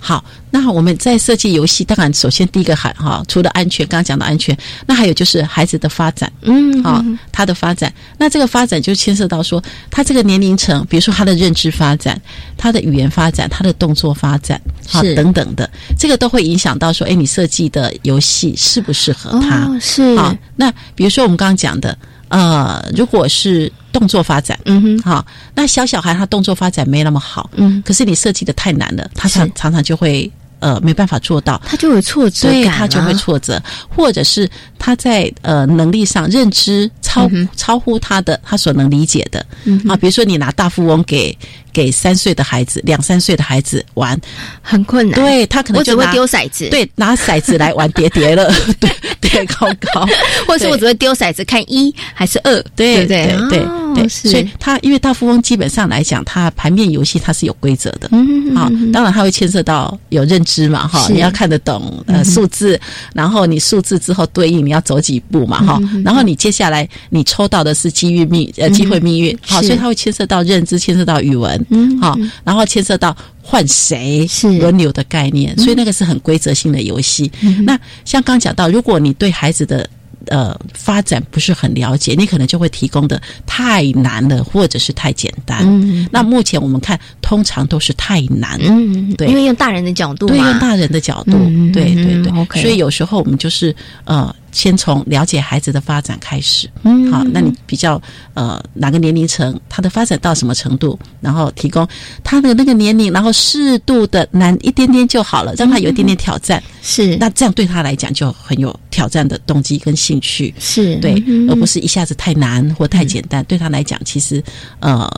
S9: 好，那我们在设计游戏，当然首先第一个喊哈，除了安全，刚刚讲的安全，那还有就是孩子的发展，
S1: 嗯，
S9: 好，他的发展，那这个发展就牵涉到说，他这个年龄层，比如说他的认知发展，他的语言发展，他的动作发展，好，等等的，这个都会影响到说，哎，你设计的游戏适不适合他？
S1: 是
S9: 好，那比如说我们刚刚讲的。呃，如果是动作发展，
S1: 嗯哼，
S9: 好，那小小孩他动作发展没那么好，
S1: 嗯，
S9: 可是你设计的太难了，他常常常就会呃没办法做到，
S1: 他就有挫折感，
S9: 他就会挫折，或者是他在呃能力上认知超超乎他的他所能理解的，嗯啊，比如说你拿大富翁给。给三岁的孩子、两三岁的孩子玩，
S1: 很困难。
S9: 对他可能就
S1: 会丢骰子，
S9: 对，拿骰子来玩叠叠了，对，叠高高，
S1: 或者是我只会丢骰子看一还是二，
S9: 对
S1: 对
S9: 对？对。所以他因为大富翁基本上来讲，它盘面游戏它是有规则的，
S1: 嗯，
S9: 好，当然它会牵涉到有认知嘛，哈，你要看得懂呃数字，然后你数字之后对应你要走几步嘛，哈，然后你接下来你抽到的是机遇命呃机会命运，好，所以它会牵涉到认知，牵涉到语文。
S1: 嗯，
S9: 好，然后牵涉到换谁
S1: 是。
S9: 轮流的概念，所以那个是很规则性的游戏。那像刚讲到，如果你对孩子的呃发展不是很了解，你可能就会提供的太难了，或者是太简单。
S1: 嗯
S9: 那目前我们看，通常都是太难。
S1: 嗯，
S9: 对。
S1: 因为用大人的角度
S9: 对，用大人的角度，
S1: 嗯
S9: 对对对、所以有时候我们就是呃，先从了解孩子的发展开始。
S1: 嗯
S9: 好，那你比较呃哪个年龄层，他的发展到什么程度，然后提供他的那个年龄，然后适度的难一点点就好了，让他有一点点挑战。
S1: 是，
S9: 那这样对他来讲就很有挑战的动机跟兴趣。
S1: 是
S9: 对，
S1: 嗯
S9: 而不是一下子太难或太简单，对他来讲其实呃。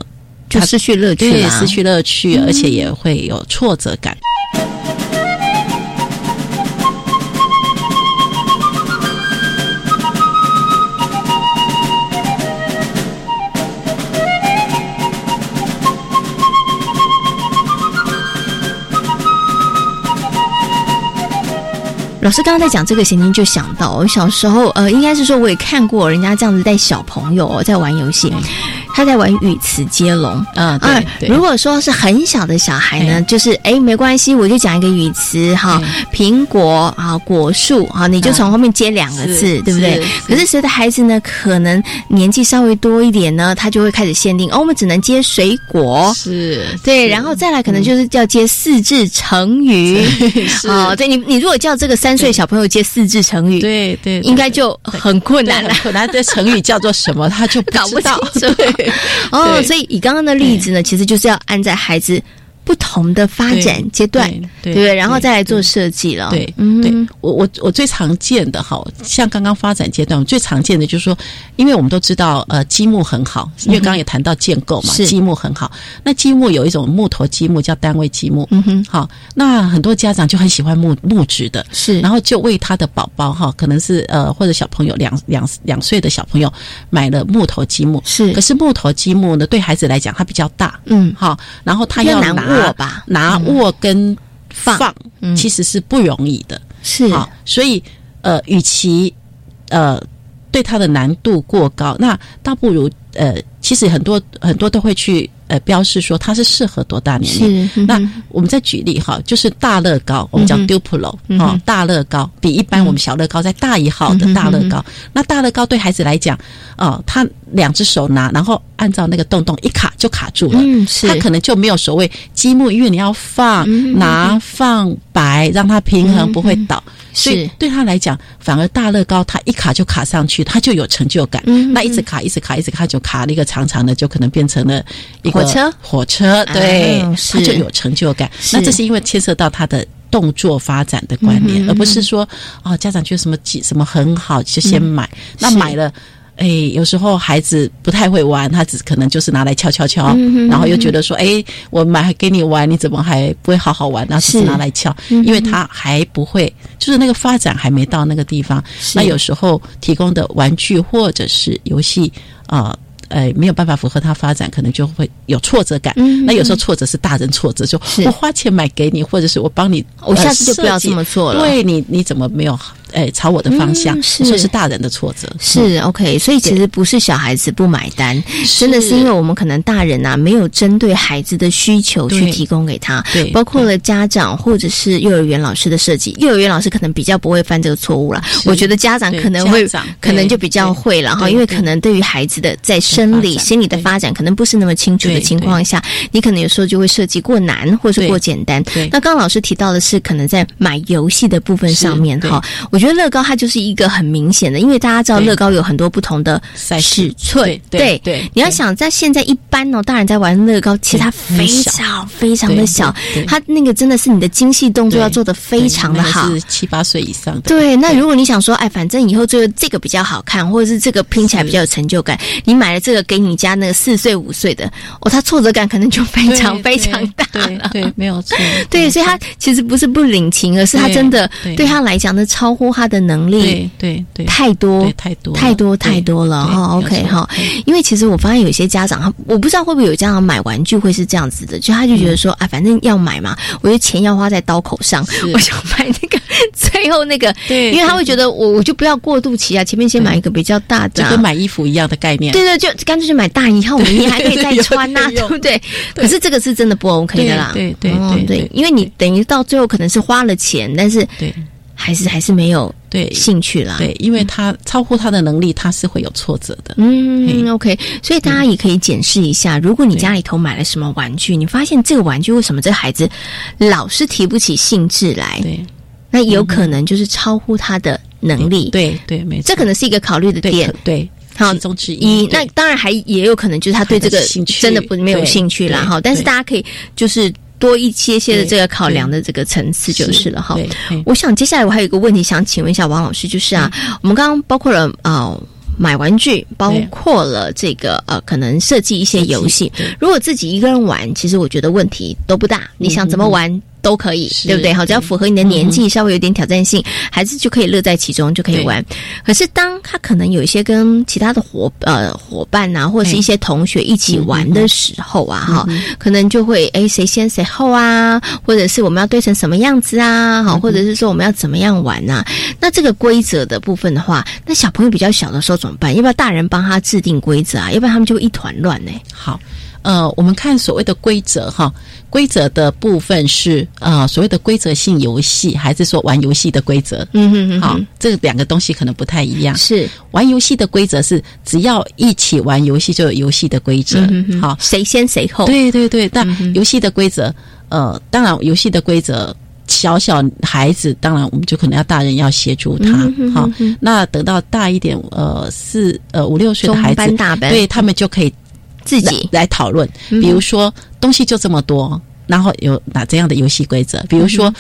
S9: 他
S1: 就失去乐趣
S9: 对，失去乐趣，
S1: 嗯
S9: 而且也会有挫折感。
S1: 老师刚刚在讲这个情境，就想到我小时候，呃，应该是说我也看过人家这样子带小朋友在玩游戏，他在玩语词接龙。
S9: 嗯，对对。
S1: 如果说是很小的小孩呢，就是哎没关系，我就讲一个语词哈，苹果啊，果树啊，你就从后面接两个字，
S9: 是
S1: 对不对？可是谁的孩子呢，可能年纪稍微多一点呢，他就会开始限定哦，我们只能接水果，
S9: 是
S1: 对，然后再来可能就是要接四字成语。
S9: 是。
S1: 哦，对你你如果叫这个三岁小朋友接四字成语，
S9: 对对，
S1: 应该就很困难了。
S9: 可能这成语叫做什么，他就
S1: 搞不
S9: 知道。对，
S1: 哦，所以以刚刚的例子呢，其实就是要按在孩子不同的发展阶段，
S9: 对
S1: 对不对？然后再来做设计了。
S9: 对，
S1: 嗯
S9: 对我我我最常见的哈，像刚刚发展阶段，我最常见的就是说，因为我们都知道呃积木很好，因为刚刚也谈到建构嘛，
S1: 是。
S9: 积木很好。那积木有一种木头积木叫单位积木，
S1: 嗯哼，
S9: 好，那很多家长就很喜欢木木质的，
S1: 是，
S9: 然后就为他的宝宝哈，可能是呃或者小朋友两两两岁的小朋友买了木头积木，
S1: 是，
S9: 可是木头积木呢，对孩子来讲它比较大，
S1: 嗯，
S9: 好，然后他要拿
S1: 握吧。
S9: 拿握跟
S1: 放
S9: 其实是不容易的，
S1: 是。
S9: 好，所以呃，与其呃对它的难度过高，那倒不如呃，其实很多很多都会去呃标示说它是适合多大年龄。
S1: 嗯
S9: 那我们再举例哈，就是大乐高，我们讲
S1: 嗯哼。
S9: Duplo
S1: 嗯，
S9: 哦大乐高比一般我们小乐高再大一号的大乐高。那大乐高对孩子来讲，哦，他两只手拿，然后按照那个洞洞一卡就卡住了，
S1: 嗯是。
S9: 他可能就没有所谓积木，因为你要放拿放摆，让它平衡不会倒。所以对他来讲，反而大乐高他一卡就卡上去，他就有成就感。
S1: 嗯
S9: 那一直卡，一直卡，一直卡，就卡了一个长长的，就可能变成了一个
S1: 火车
S9: 火车，对，
S1: 啊
S9: 他就有成就感。那这是因为牵涉到他的。动作发展的观念，而不是说啊、家长觉得什么几什么很好就先买，那买了。哎，有时候孩子不太会玩，他只可能就是拿来敲敲敲，然后又觉得说，哎，我买给你玩，你怎么还不会好好玩？然后只是
S1: 是
S9: 拿来敲，
S1: 嗯
S9: 因为他还不会，就是那个发展还没到那个地方。那有时候提供的玩具或者是游戏啊。呃，没有办法符合他发展，可能就会有挫折感。
S1: 嗯
S9: 那有时候挫折是大人挫折，就我花钱买给你，或者是我帮你，
S1: 我下次就不要这么做了。
S9: 对你，你怎么没有哎朝我的方向？
S1: 嗯是。
S9: 大人的挫折。
S1: 是 OK，所以其实不是小孩子不买单，真的是因为我们可能大人啊没有针对孩子的需求去提供给他，
S9: 对
S1: 包括了家长或者是幼儿园老师的设计，幼儿园老师可能比较不会犯这个错误了，我觉得家长可能会可能就比较会了哈，因为可能对于孩子的在生理、心理的发展可能不是那么清楚的情况下，你可能有时候就会设计过难或是
S9: 对
S1: 过简单。
S9: 对。
S1: 那刚刚老师提到的是可能在买游戏的部分上面哈，我觉得乐高它就是一个很明显的，因为大家知道乐高有很多不同的尺寸，
S9: 对对对。
S1: 你要想在现在一般哦，大人在玩乐高，其实它非常非常的小它那个真的是你的精细动作要做的非常的好。
S9: 是七八岁以上的。
S1: 对，那如果你想说，哎，反正以后这个这个比较好看，或者是这个拼起来比较有成就感，你买了这个给你家那个四岁五岁的，哦，他挫折感可能就非常非常大了。
S9: 对，没有错。
S1: 对，所以他其实不是不领情，而是他真的
S9: 对。
S1: 对他来讲那，超乎他的能力
S9: 对对对，
S1: 太多
S9: 太多
S1: 太多太多了
S9: 对
S1: 哈。OK
S9: 错。
S1: 哈，因为其实我发现有些家长，他我不知道会不会有家长买玩具会是这样子的，就他就觉得说，啊，反正要买嘛，我觉得钱要花在刀口上，我就买那个最后那个，
S9: 对
S1: 因为他会觉得我我就不要过渡期啊，前面先买一个比较大的
S9: 跟买衣服一样的概念。
S1: 对对，就干脆就买大一号，我明年还可以 再穿呐、对不对？可是这个是真的不 OK 的啦。
S9: 对对对对，
S1: 因为你等于到最后可能是花了钱，但是
S9: 对。
S1: 孩子还是没有
S9: 对
S1: 兴趣啦。
S9: 对，因为他超乎他的能力，他是会有挫折的。
S1: 嗯，OK，所以大家也可以检视一下，如果你家里头买了什么玩具，你发现这个玩具为什么这孩子老是提不起兴致来？
S9: 对，
S1: 那有可能就是超乎他的能力。
S9: 对对，没错，
S1: 这可能是一个考虑的点。
S9: 对。
S1: 好，
S9: 其中之一。
S1: 那当然还也有可能就是他对这个真的不没有兴趣啦。哈。但是大家可以就是多一些些的这个考量的这个层次就是了哈。我想接下来我还有一个问题想请问一下王老师，就是啊，我们刚刚包括了啊买玩具，包括了这个呃可能设计一些游戏。如果自己一个人玩，其实我觉得问题都不大。你想怎么玩？都可以，对不对？好，只要符合你的年纪，稍微有点挑战性，孩子就可以乐在其中，就可以玩。可是，当他可能有一些跟其他的伙呃伙伴啊，或者是一些同学一起玩的时候啊，哈，可能就会哎谁先谁后啊，或者是我们要堆成什么样子啊，好，或者是说我们要怎么样玩呢？那这个规则的部分的话，那小朋友比较小的时候怎么办？要不要大人帮他制定规则啊？要不然他们就会一团乱呢？
S9: 好。呃，我们看所谓的规则哈，规则的部分是呃所谓的规则性游戏，还是说玩游戏的规则？
S1: 嗯哼哼，
S9: 好，这两个东西可能不太一样。
S1: 是
S9: 玩游戏的规则是只要一起玩游戏就有游戏的规则。嗯哼好，
S1: 谁先谁后？
S9: 对对对，但游戏的规则，呃，当然游戏的规则，小小孩子当然我们就可能要大人要协助他。好，那等到大一点，呃，四呃五六岁的孩子，对他们就可以。
S1: 自己
S9: 来讨论，比如说东西就这么多，然后有哪这样的游戏规则？比如说，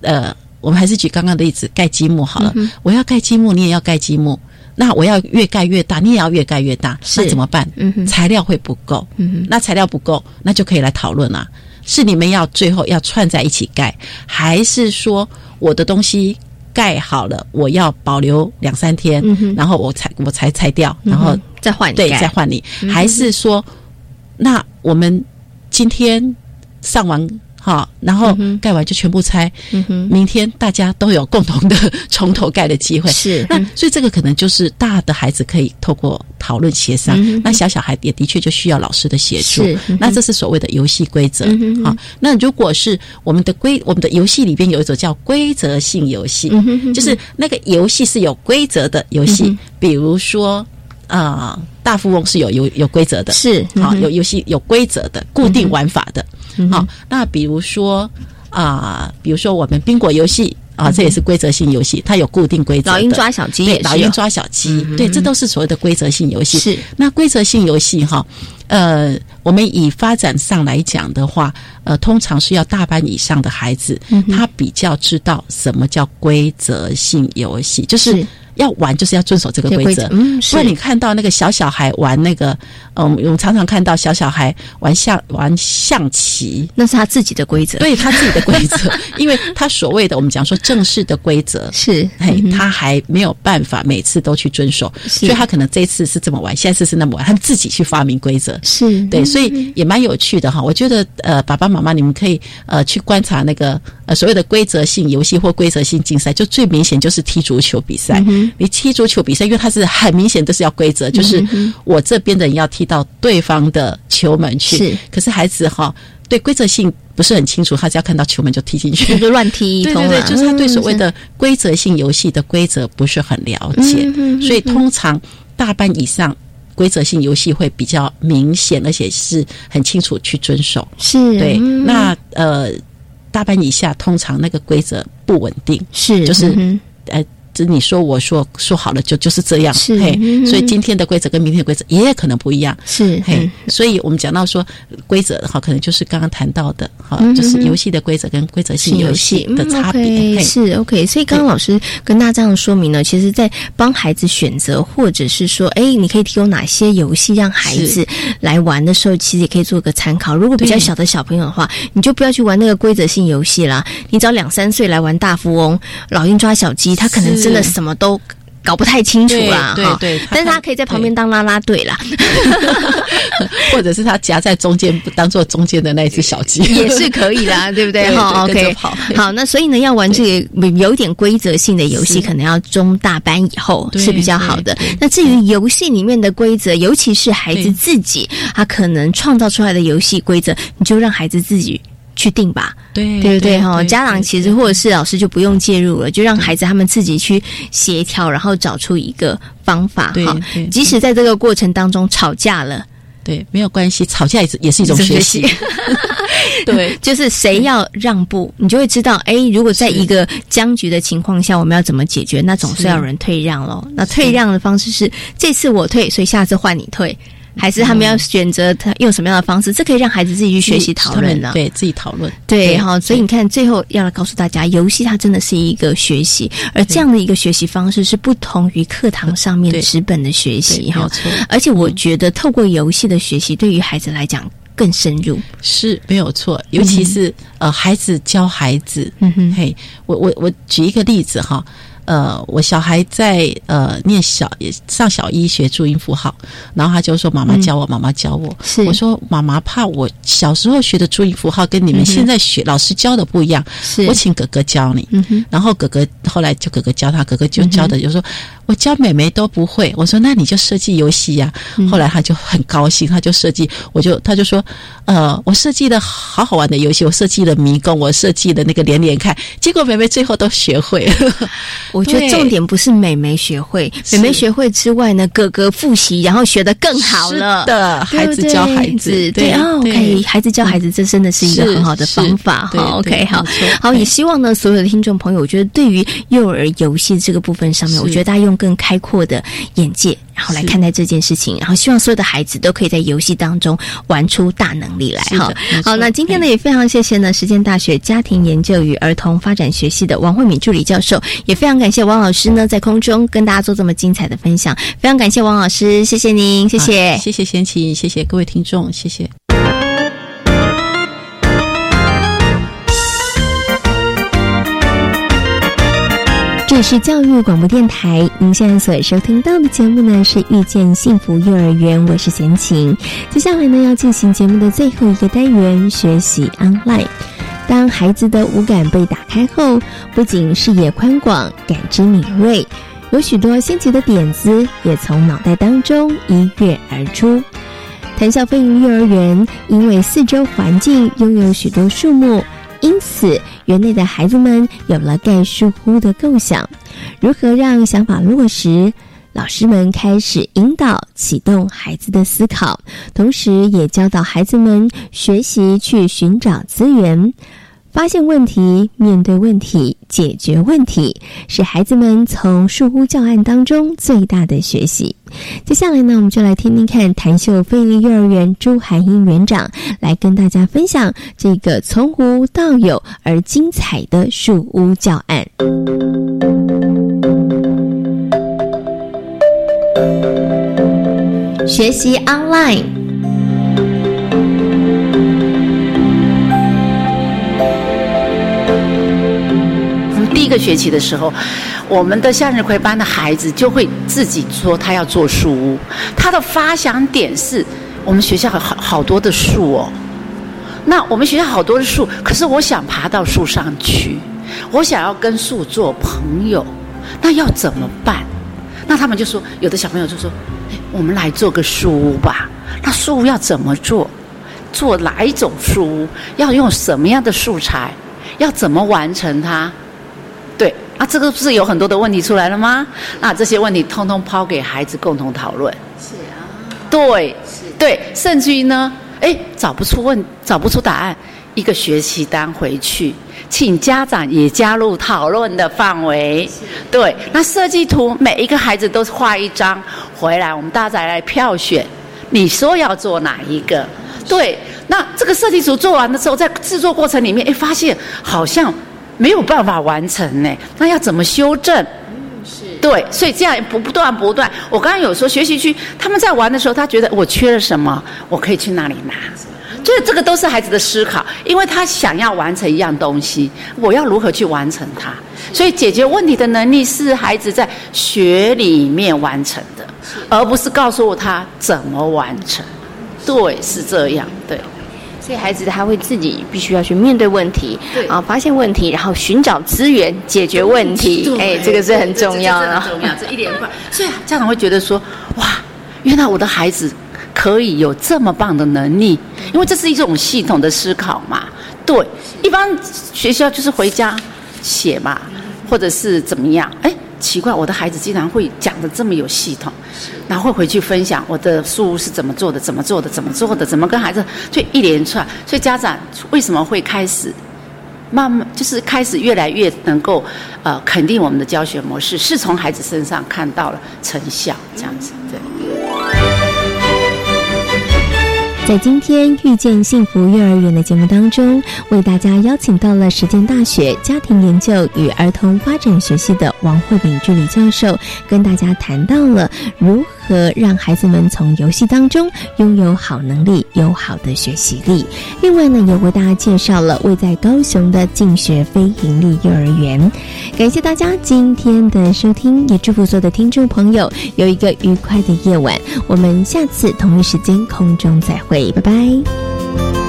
S9: 呃，我们还是举刚刚的例子，盖积木好了。我要盖积木，你也要盖积木，那我要越盖越大，你也要越盖越大，那怎么办？材料会不够，那材料不够，那就可以来讨论了。是你们要最后要串在一起盖，还是说我的东西？盖好了，我要保留两三天，然后我才我才拆掉，然后
S1: 再换
S9: 对，再换你。还是说，那我们今天上完。好，然后盖完就全部拆。明天大家都有共同的 从头盖的机会。
S1: 是，
S9: 那所以这个可能就是大的孩子可以透过讨论协商，那小小孩也的确就需要老师的协助。那这是所谓的游戏规则。好，那如果是我们的规，我们的游戏里边有一种叫规则性游戏，就是那个游戏是有规则的游戏，比如说啊，大富翁是有有有规则的，
S1: 是
S9: 好有游戏有规则的固定玩法的。好，那比如说啊，比如说我们宾果游戏啊，这也是规则性游戏，它有固定规则。
S1: 老鹰抓小鸡也是。
S9: 老鹰抓小鸡，对，这都是所谓的规则性游戏。
S1: 是。
S9: 那规则性游戏哈，呃，我们以发展上来讲的话，呃，通常是要大班以上的孩子，他比较知道什么叫规则性游戏，就是。要玩就是要遵守这个规则，不然你看到那个小小孩玩那个，嗯，我们常常看到小小孩玩象玩象棋，
S1: 那是他自己的规则，
S9: 对他自己的规则，因为他所谓的我们讲说正式的规则
S1: 是，
S9: 嘿，他还没有办法每次都去遵守，所以他可能这次是这么玩，下次是那么玩，他自己去发明规则，
S1: 是。
S9: 对，所以也蛮有趣的哈。我觉得呃，爸爸妈妈你们可以呃去观察那个呃所谓的规则性游戏或规则性竞赛，就最明显就是踢足球比赛。你踢足球比赛，因为它是很明显都是要规则，就是我这边的人要踢到对方的球门去。
S1: 是，
S9: 可是孩子哈对规则性不是很清楚，他只要看到球门就踢进去，
S1: 就 乱踢。
S9: 对对对，就是他对所谓的规则性游戏的规则不是很了解，所以通常大班以上规则性游戏会比较明显，而且是很清楚去遵守。
S1: 是
S9: 对，那呃大班以下通常那个规则不稳定，
S1: 是
S9: 就是呃。是你说我说说好了就就是这样，
S1: 是
S9: 嘿，所以今天的规则跟明天的规则也可能不一样，
S1: 是
S9: 嘿，所以我们讲到说规则哈，可能就是刚刚谈到的哈，就是游戏的规则跟规则性游戏的差别，
S1: 是 OK。所以刚刚老师跟大家这样说明呢，其实，在帮孩子选择或者是说，哎，你可以提供哪些游戏让孩子来玩的时候，其实也可以做个参考。如果比较小的小朋友的话，你就不要去玩那个规则性游戏啦，你找两三岁来玩大富翁、老鹰抓小鸡，他可能。真的什么都搞不太清楚啦，
S9: 对对，
S1: 但是他可以在旁边当啦啦队啦，
S9: 或者是他夹在中间，当做中间的那只小鸡。
S1: 也是可以啦，对不对？好，OK，好，那所以呢，要玩这个有一点规则性的游戏，可能要中大班以后是比较好的。那至于游戏里面的规则，尤其是孩子自己，他可能创造出来的游戏规则，你就让孩子自己。去定吧，
S9: 对
S1: 对不对？哈，家长其实或者是老师就不用介入了，就让孩子他们自己去协调，然后找出一个方法。哈，即使在这个过程当中吵架了，
S9: 对，没有关系，吵架也是也是一种学习。对，
S1: 就是谁要让步，你就会知道，哎，如果在一个僵局的情况下，我们要怎么解决？那总是要有人退让喽。那退让的方式是，这次我退，所以下次换你退。还是他们要选择他用什么样的方式？这可以让孩子自己去学习讨论的，
S9: 对自己讨论。
S1: 对哈，所以你看，最后要来告诉大家，游戏它真的是一个学习，而这样的一个学习方式是不同于课堂上面纸本的学习哈。而且我觉得，透过游戏的学习，对于孩子来讲更深入，
S9: 是没有错。尤其是呃，孩子教孩子，嗯哼，嘿，我我我举一个例子哈。呃，我小孩在呃念小上小一学注音符号，然后他就说：“妈妈教我，妈妈教我。”我说：“妈妈怕我小时候学的注音符号跟你们现在学老师教的不一样，我请哥哥教你。”然后哥哥后来就哥哥教他，哥哥就教的就说。我教美眉都不会，我说那你就设计游戏呀。后来他就很高兴，他就设计，我就他就说，呃，我设计的好好玩的游戏，我设计了迷宫，我设计的那个连连看，结果美眉最后都学会了。
S1: 我觉得重点不是美眉学会，美眉学会之外呢，哥哥复习，然后学的更好了。
S9: 的孩子教孩子，
S1: 对啊，OK，孩子教孩子，这真的是一个很好的方法。哈，OK，好，好，也希望呢，所有的听众朋友，我觉得对于幼儿游戏这个部分上面，我觉得大家用。更开阔的眼界，然后来看待这件事情，然后希望所有的孩子都可以在游戏当中玩出大能力来。哈，好，那今天呢也非常谢谢呢实践大学家庭研究与儿童发展学系的王慧敏助理教授，也非常感谢王老师呢在空中跟大家做这么精彩的分享，非常感谢王老师，谢谢您，谢谢，
S9: 谢谢贤琪，谢谢各位听众，谢谢。
S1: 这是教育广播电台，您现在所收听到的节目呢是遇见幸福幼儿园，我是贤琴。接下来呢要进行节目的最后一个单元——学习 online。当孩子的五感被打开后，不仅视野宽广、感知敏锐，有许多新奇的点子也从脑袋当中一跃而出。谈笑飞云幼儿园因为四周环境拥有许多树木。因此，园内的孩子们有了盖树屋的构想。如何让想法落实？老师们开始引导、启动孩子的思考，同时也教导孩子们学习去寻找资源。发现问题、面对问题、解决问题，是孩子们从树屋教案当中最大的学习。接下来呢，我们就来听听看谭秀飞利幼儿园朱海英园长来跟大家分享这个从无到有而精彩的树屋教案。学习 online。
S10: 一个学期的时候，我们的向日葵班的孩子就会自己说他要做树屋。他的发想点是我们学校好好多的树哦，那我们学校好多的树，可是我想爬到树上去，我想要跟树做朋友，那要怎么办？那他们就说，有的小朋友就说：“我们来做个树屋吧。”那树屋要怎么做？做哪一种树屋？要用什么样的素材？要怎么完成它？对啊，这个不是有很多的问题出来了吗？那这些问题通通抛给孩子共同讨论。是啊，对，对，甚至于呢，哎，找不出问，找不出答案，一个学习单回去，请家长也加入讨论的范围。对，那设计图每一个孩子都画一张回来，我们大家来票选，你说要做哪一个？对，那这个设计图做完的时候，在制作过程里面，哎，发现好像。没有办法完成呢，那要怎么修正？对，所以这样不不断不断。我刚刚有说学习区他们在玩的时候，他觉得我缺了什么，我可以去那里拿？所以这个都是孩子的思考，因为他想要完成一样东西，我要如何去完成它？所以解决问题的能力是孩子在学里面完成的，而不是告诉我他怎么完成。对，是这样，对。
S1: 所以孩子他会自己必须要去面对问题，啊，发现问题，然后寻找资源解决问题。哎，这个是很重要
S10: 的，很重要，这一连贯。所以家长会觉得说，哇，原来我的孩子可以有这么棒的能力，因为这是一种系统的思考嘛。对，一般学校就是回家写嘛，或者是怎么样？哎，奇怪，我的孩子竟然会讲的这么有系统，然后会回去分享我的书是怎么做的，怎么做的，怎么做的，怎么跟孩子，就一连串。所以家长为什么会开始慢慢就是开始越来越能够呃肯定我们的教学模式，是从孩子身上看到了成效，这样子对。
S1: 在今天遇见幸福幼儿园的节目当中，为大家邀请到了实践大学家庭研究与儿童发展学系的王慧敏助理教授，跟大家谈到了如何和让孩子们从游戏当中拥有好能力、有好的学习力。另外呢，也为大家介绍了位在高雄的进学非盈利幼儿园。感谢大家今天的收听，也祝福所有的听众朋友有一个愉快的夜晚。我们下次同一时间空中再会。拜拜。